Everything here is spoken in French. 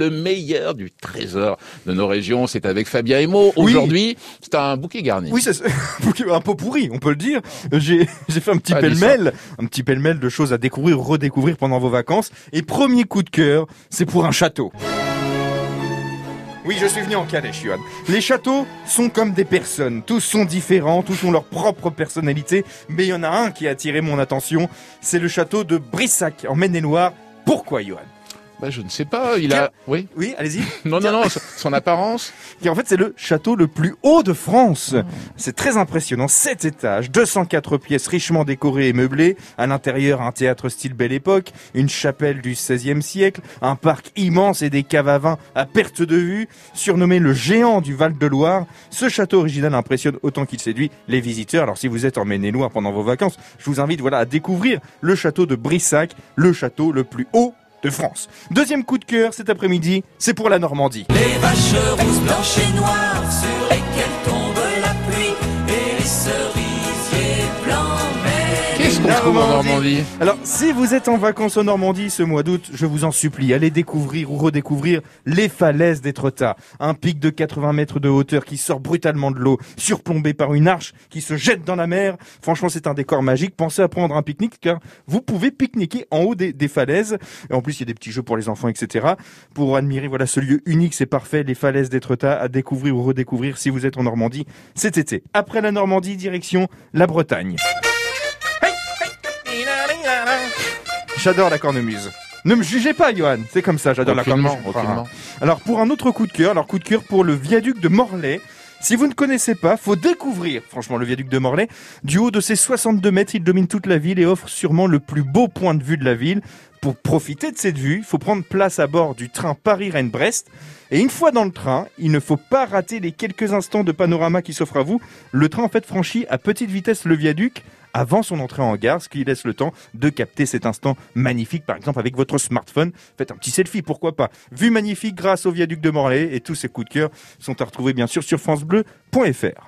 le meilleur du trésor de nos régions. C'est avec Fabien Emo. Oui. Aujourd'hui, c'est un bouquet garni. Oui, c'est un peu pourri, on peut le dire. J'ai fait un petit Ah, pêle-mêle, un petit pêle-mêle de choses à découvrir, redécouvrir pendant vos vacances. Et premier coup de cœur, c'est pour un château. Oui, je suis venu en calèche, Johan. Les châteaux sont comme des personnes. Tous sont différents, tous ont leur propre personnalité. Mais il y en a un qui a attiré mon attention. C'est le château de Brissac, en Maine-et-Loire. Pourquoi, Johan? Bah, je ne sais pas. Il a, oui. Oui, allez-y. Non, non, non. son- apparence. Qui en fait c'est le château le plus haut de France. C'est très impressionnant, 7 étages, 204 pièces richement décorées et meublées, à l'intérieur un théâtre style belle époque, une chapelle du XVIe siècle, un parc immense et des caves à vin à perte de vue, surnommé le géant du Val-de-Loire. Ce château original impressionne autant qu'il séduit les visiteurs. Alors si vous êtes en Maine-et-Loire pendant vos vacances, je vous invite voilà à découvrir le château de Brissac, le château le plus haut de France. Deuxième coup de cœur cet après-midi, c'est pour la Normandie. Les vaches rousses, blanches et noires sur lesquelles tombe la pluie et les Qu'est-ce qu'on trouve en Normandie Alors, si vous êtes en vacances en Normandie ce mois d'août, je vous en supplie, allez découvrir ou redécouvrir les falaises d'Étretat. Un pic de 80 mètres de hauteur qui sort brutalement de l'eau, surplombé par une arche qui se jette dans la mer. Franchement, c'est un décor magique. Pensez à prendre un pique-nique car vous pouvez pique-niquer en haut des, des falaises. Et en plus, il y a des petits jeux pour les enfants, etc. Pour admirer, voilà, ce lieu unique, c'est parfait. Les falaises d'Étretat à découvrir ou redécouvrir si vous êtes en Normandie cet été. Après la Normandie, direction la Bretagne. J'adore la cornemuse. Ne me jugez pas, Johan. C'est comme ça, j'adore la cornemuse. Alors, pour un autre coup de cœur, alors coup de cœur pour le viaduc de Morlaix. Si vous ne connaissez pas, faut découvrir, franchement, le viaduc de Morlaix. Du haut de ses 62 mètres, il domine toute la ville et offre sûrement le plus beau point de vue de la ville. Pour profiter de cette vue, il faut prendre place à bord du train Paris-Rennes-Brest. Et une fois dans le train, il ne faut pas rater les quelques instants de panorama qui s'offrent à vous. Le train, en fait, franchit à petite vitesse le viaduc avant son entrée en gare, ce qui laisse le temps de capter cet instant magnifique, par exemple avec votre smartphone. Faites un petit selfie, pourquoi pas. Vue magnifique grâce au viaduc de Morlaix et tous ces coups de cœur sont à retrouver bien sûr sur francebleu.fr.